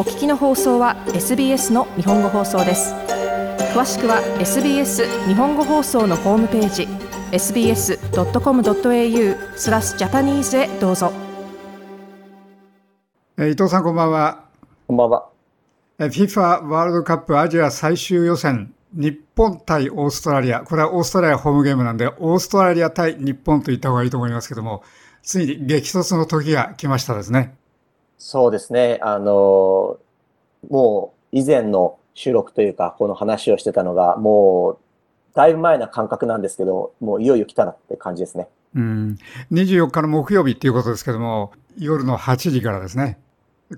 お聞きの放送は SBS の日本語放送です。詳しくは SBS 日本語放送のホームページ sbs.com.au スラスジャパニーズへどうぞ。伊藤さんこんばんは。こんばんは。FIFA ワールドカップアジア最終予選日本対オーストラリア。これはオーストラリアホームゲームなんでオーストラリア対日本と言った方がいいと思いますけどもついに激突の時が来ましたですねそうですね。あの、もう以前の収録というか、この話をしてたのが、もう、だいぶ前な感覚なんですけど、もういよいよ来たなって感じですね。うん。24日の木曜日っていうことですけども、夜の8時からですね。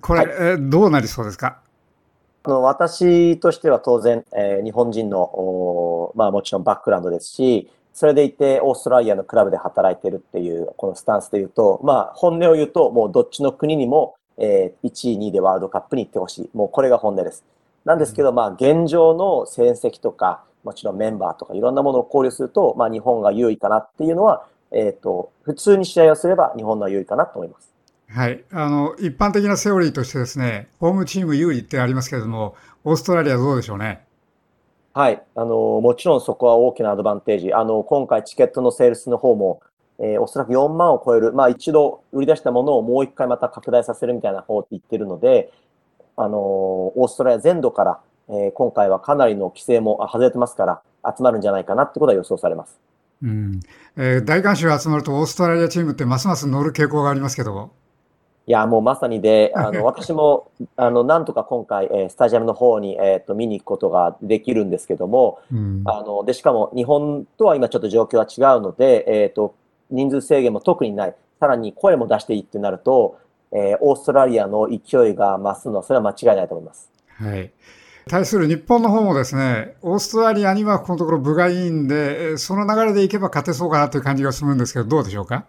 これ、はい、どうなりそうですか？あの私としては当然、えー、日本人のまあ、もちろんバックグラウンドですし、それでいてオーストラリアのクラブで働いてるっていうこのスタンスで言うと、まあ、本音を言うと、もうどっちの国にもえー、1位、2位でワールドカップに行ってほしい。もうこれが本音です。なんですけど、まあ、現状の成績とか、もちろんメンバーとかいろんなものを考慮すると、まあ、日本が優位かなっていうのは、えっ、ー、と、普通に試合をすれば日本の優位かなと思います。はい。あの、一般的なセオリーとしてですね、ホームチーム有利ってありますけれども、オーストラリアどうでしょうね？はい。あの、もちろんそこは大きなアドバンテージ。あの、今回チケットのセールスの方も、えー、おそらく4万を超える、まあ一度売り出したものをもう一回また拡大させるみたいな方って言ってるので、あのー、オーストラリア全土から、えー、今回はかなりの規制も外れてますから、集まるんじゃないかなってことは予想されます。うんえー、大観衆が集まるとオーストラリアチームってますます乗る傾向がありますけど。いや、もうまさにで、あの、私も、あの、なんとか今回、えー、スタジアムの方に、えっ、ー、と、見に行くことができるんですけども、うん、あの、で、しかも日本とは今ちょっと状況は違うので、えっ、ー、と、人数制限も特にない、さらに声も出していいってなると、えー、オーストラリアの勢いが増すのは、それは間違いないと思います。はい。対する日本の方もですね、オーストラリアにはこのところ分がいいんで、その流れでいけば勝てそうかなという感じがするんですけど、どうでしょうか？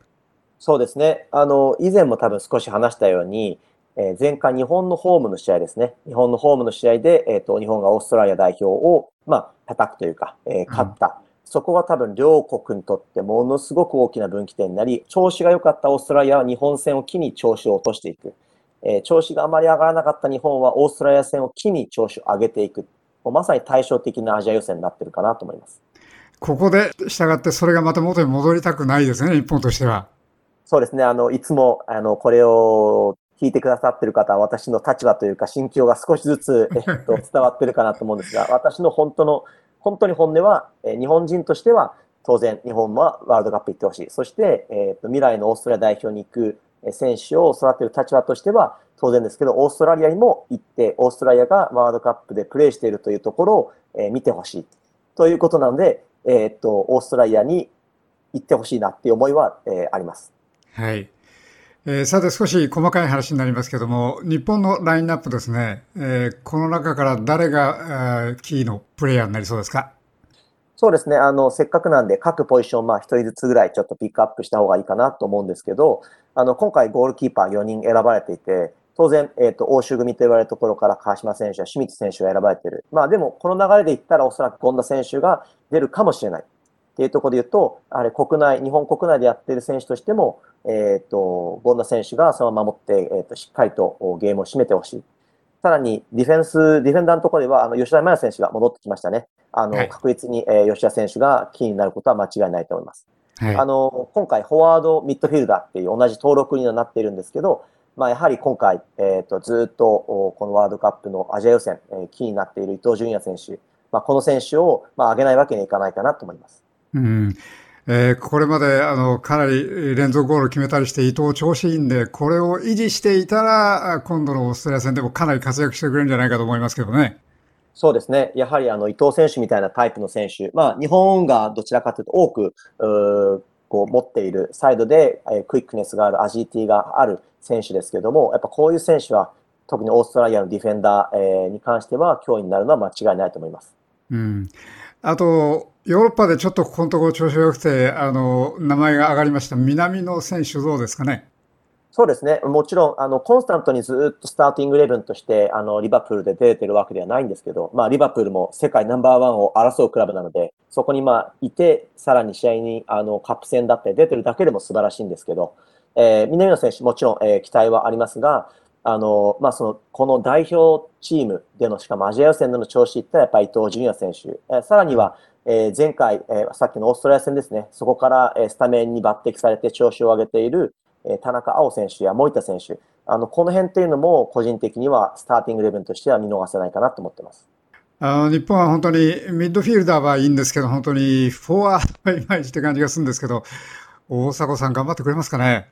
そうですね。あの、以前も多分少し話したように、えー、前回日本のホームの試合ですね。日本のホームの試合で、えっ、ー、と、日本がオーストラリア代表を、まあ、叩くというか、えー、勝った。そこが多分両国にとってものすごく大きな分岐点になり、調子が良かったオーストラリアは日本戦を機に調子を落としていく。えー、調子があまり上がらなかった日本はオーストラリア戦を機に調子を上げていく。もうまさに対照的なアジア予選になってるかなと思います。ここで従ってそれがまた元に戻りたくないですね、日本としては。そうですね。あの、いつも、あの、これを聞いてくださってる方は私の立場というか心境が少しずつ、えっと、伝わってるかなと思うんですが、私の本当の本当に本音は、え日本人としては、当然日本はワールドカップ行ってほしい。そして、えーと、未来のオーストラリア代表に行く選手を育てる立場としては、当然ですけど、オーストラリアにも行って、オーストラリアがワールドカップでプレーしているというところを、えー、見てほしい。ということなので、えっ、と、オーストラリアに行ってほしいなっていう思いは、えー、あります。はい。えー、さて少し細かい話になりますけども、日本のラインナップですね、えー、この中から誰が、えー、キーのプレイヤーになりそうですか？そうですね、あのせっかくなんで、各ポジション、まあ、1人ずつぐらいちょっとピックアップした方がいいかなと思うんですけど、あの今回、ゴールキーパー4人選ばれていて、当然、えーと、欧州組と言われるところから川島選手や清水選手が選ばれている、まあ、でも、この流れでいったら、おそらく権田選手が出るかもしれない。っていうところで言うと、あれ国内、日本国内でやっている選手としても、えっ、ー、と、権田選手がそのまま守って、えっ、ー、と、しっかりとゲームを締めてほしい。さらに、ディフェンス、ディフェンダーのところでは、あの、吉田麻也選手が戻ってきましたね。あの、はい、確実に、えー、吉田選手がキーになることは間違いないと思います。はい、あの、今回、フォワード、ミッドフィルダーっていう同じ登録にはなっているんですけど、まあ、やはり今回、えっ、ー、と、ずっと、このワールドカップのアジア予選、えー、キーになっている伊東純也選手、まあ、この選手を、まあ、上げないわけにはいかないかなと思います。うんえー、これまであのかなり連続ゴール決めたりして伊藤調子いいんで、これを維持していたら、今度のオーストラリア戦でもかなり活躍してくれるんじゃないかと思いますけどね。そうですね。やはりあの伊藤選手みたいなタイプの選手、まあ日本がどちらかというと多く、うこう持っているサイドで、えー、クイックネスがある、アジリティがある選手ですけども、やっぱこういう選手は特にオーストラリアのディフェンダー、えー、に関しては脅威になるのは間違いないと思います。うん。あと、ヨーロッパでちょっとここのところ調子が良くて、あの、名前が上がりました。南の選手どうですかね？そうですね。もちろん、あの、コンスタントにずっとスターティングレブンとして、あの、リバプールで出てるわけではないんですけど、まあ、リバプールも世界ナンバーワンを争うクラブなので、そこにまあ、いて、さらに試合に、あの、カップ戦だって出てるだけでも素晴らしいんですけど、えー、南野選手、もちろん、えー、期待はありますが、あの、まあ、その、この代表チームでの、しかもアジア予選での調子いったら、やっぱり伊藤純也選手、えさらには、えー、前回、えー、さっきのオーストラリア戦ですね、そこから、えー、スタメンに抜擢されて調子を上げている、えー、田中碧選手や森田選手、あの、この辺っていうのも個人的にはスターティングレベルとしては見逃せないかなと思ってます。あの日本は本当にミッドフィールダーはいいんですけど、本当にフォワードはいまいちって感じがするんですけど、大迫さん頑張ってくれますかね？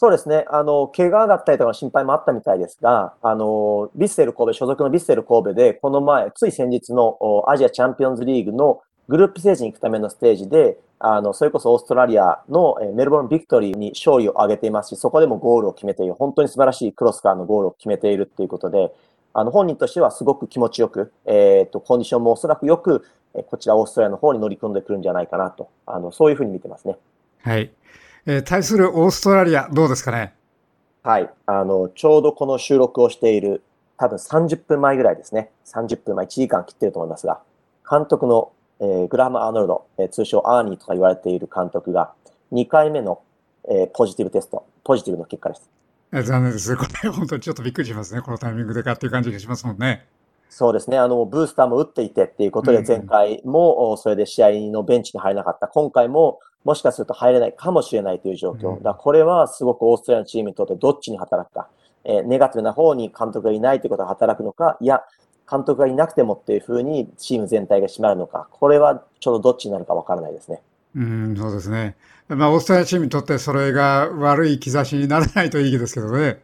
そうですね。あの、怪我だったりとかの心配もあったみたいですが、あの、ビッセル神戸、所属のビッセル神戸で、この前、つい先日のアジアチャンピオンズリーグのグループステージに行くためのステージで、あの、それこそオーストラリアのメルボルンビクトリーに勝利を挙げていますし、そこでもゴールを決めている、本当に素晴らしいクロスからのゴールを決めているっていうことで、あの、本人としてはすごく気持ちよく、えっ、ー、と、コンディションもおそらくよく、こちらオーストラリアの方に乗り込んでくるんじゃないかなと、あの、そういうふうに見てますね。はい。えー、対するオーストラリア、どうですかね？はい。あの、ちょうどこの収録をしている、多分30分前ぐらいですね。30分前、1時間切ってると思いますが、監督の、えー、グラハム・アーノルド、えー、通称アーニーとか言われている監督が、2回目の、えー、ポジティブテスト、ポジティブの結果です。残念です。これ、本当にちょっとびっくりしますね。このタイミングでかっていう感じがしますもんね。そうですね。あの、ブースターも打っていてっていうことで、前回も、それで試合のベンチに入れなかった。今回も、もしかすると入れないかもしれないという状況。だこれはすごくオーストラリアのチームにとってどっちに働くか。えー、ネガティブな方に監督がいないということが働くのか、いや、監督がいなくてもっていうふうにチーム全体が締まるのか。これはちょうどどっちになるかわからないですね。うん、そうですね。まあ、オーストラリアチームにとってそれが悪い兆しにならないといいですけどね。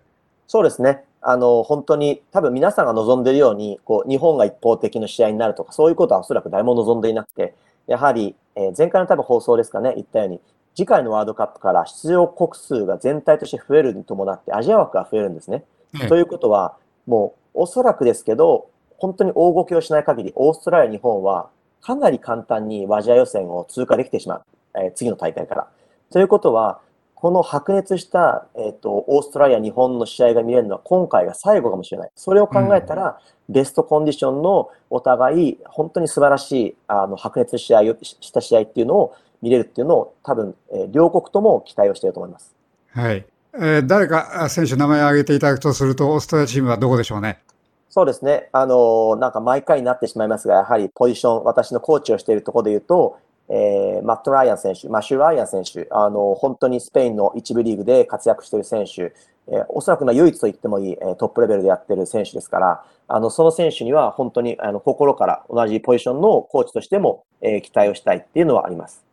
そうですね。あの、本当に多分皆さんが望んでいるように、こう、日本が一方的な試合になるとか、そういうことはおそらく誰も望んでいなくて、やはり、えー、前回の多分放送ですかね、言ったように、次回のワールドカップから出場国数が全体として増えるに伴ってアジア枠が増えるんですね。ということは、もうおそらくですけど、本当に大動きをしない限り、オーストラリア、日本はかなり簡単にアジア予選を通過できてしまう。えー、次の大会から。ということは、この白熱した、えっ、ー、と、オーストラリア、日本の試合が見れるのは今回が最後かもしれない。それを考えたら、うん、ベストコンディションのお互い、本当に素晴らしい、あの、白熱試合をした試合っていうのを見れるっていうのを、多分、えー、両国とも期待をしていると思います。はい。えー、誰か選手名前を挙げていただくとすると、オーストラリアチームはどこでしょうね？そうですね。あの、なんか毎回になってしまいますが、やはりポジション、私のコーチをしているところで言うと、えー、マット・ライアン選手、マシュ・ライアン選手、あの、本当にスペインの一部リーグで活躍している選手、えー、おそらくま唯一と言ってもいい、えー、トップレベルでやってる選手ですから、あの、その選手には本当にあの心から同じポジションのコーチとしても、えー、期待をしたいっていうのはあります。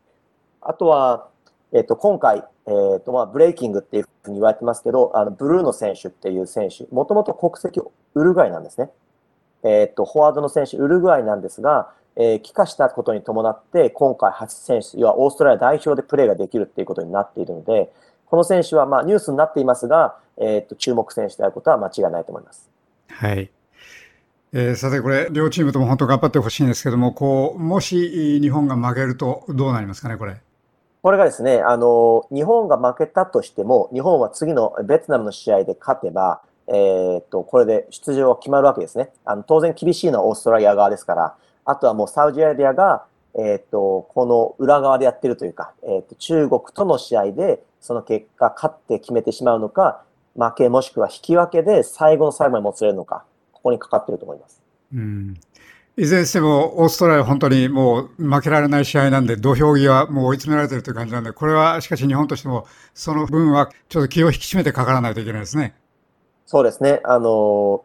あとは、えっ、ー、と、今回、えっ、ー、と、まあ、ブレイキングっていうふうに言われてますけど、あの、ブルーノ選手っていう選手、もともと国籍ウルグアイなんですね。えっ、ー、と、フォワードの選手、ウルグアイなんですが、えー、帰化したことに伴って、今回初選手、要はオーストラリア代表でプレーができるっていうことになっているので、この選手はまあニュースになっていますが、えっ、ー、と、注目選手であることは間違いないと思います。はい。えー、さてこれ、両チームとも本当頑張ってほしいんですけども、こう、もし日本が負けるとどうなりますかね、これ。これがですね、あの、日本が負けたとしても、日本は次のベトナムの試合で勝てば、えっ、と、これで出場は決まるわけですね。あの当然厳しいのはオーストラリア側ですから、あとはもうサウジアラビアが、えっ、と、この裏側でやってるというか、えっ、と、中国との試合で、その結果、勝って決めてしまうのか、負けもしくは引き分けで最後の最後までもつれるのか、ここにかかってると思います。うんいずれにしても、オーストラリア本当にもう負けられない試合なんで、土俵際もう追い詰められてるという感じなんで、これはしかし日本としても、その分はちょっと気を引き締めてかからないといけないですね。そうですね。あの、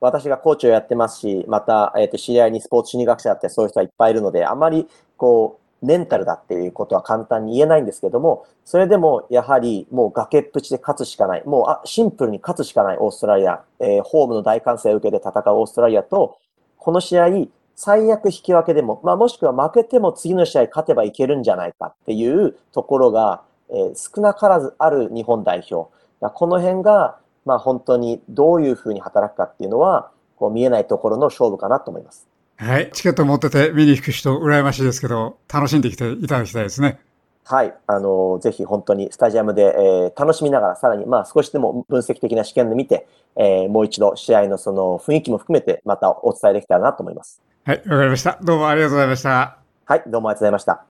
私がコーチをやってますし、また、えっ、ー、と、知り合いにスポーツ心理学者だってそういう人はいっぱいいるので、あまり、こう、メンタルだっていうことは簡単に言えないんですけども、それでもやはりもう崖っぷちで勝つしかない。もうあシンプルに勝つしかないオーストラリア。えー、ホームの大歓声を受けて戦うオーストラリアと、この試合、最悪引き分けでも、まあ、もしくは負けても次の試合勝てばいけるんじゃないかっていうところが、えー、少なからずある日本代表。この辺が、まあ、本当にどういうふうに働くかっていうのは、こう見えないところの勝負かなと思います。はい。チケット持ってて見に行く人、羨ましいですけど、楽しんできていただきたいですね。はい。あの、ぜひ本当にスタジアムで、えー、楽しみながら、さらに、まあ少しでも分析的な試験で見て、えー、もう一度試合のその雰囲気も含めて、またお伝えできたらなと思います。はい。わかりました。どうもありがとうございました。はい。どうもありがとうございました。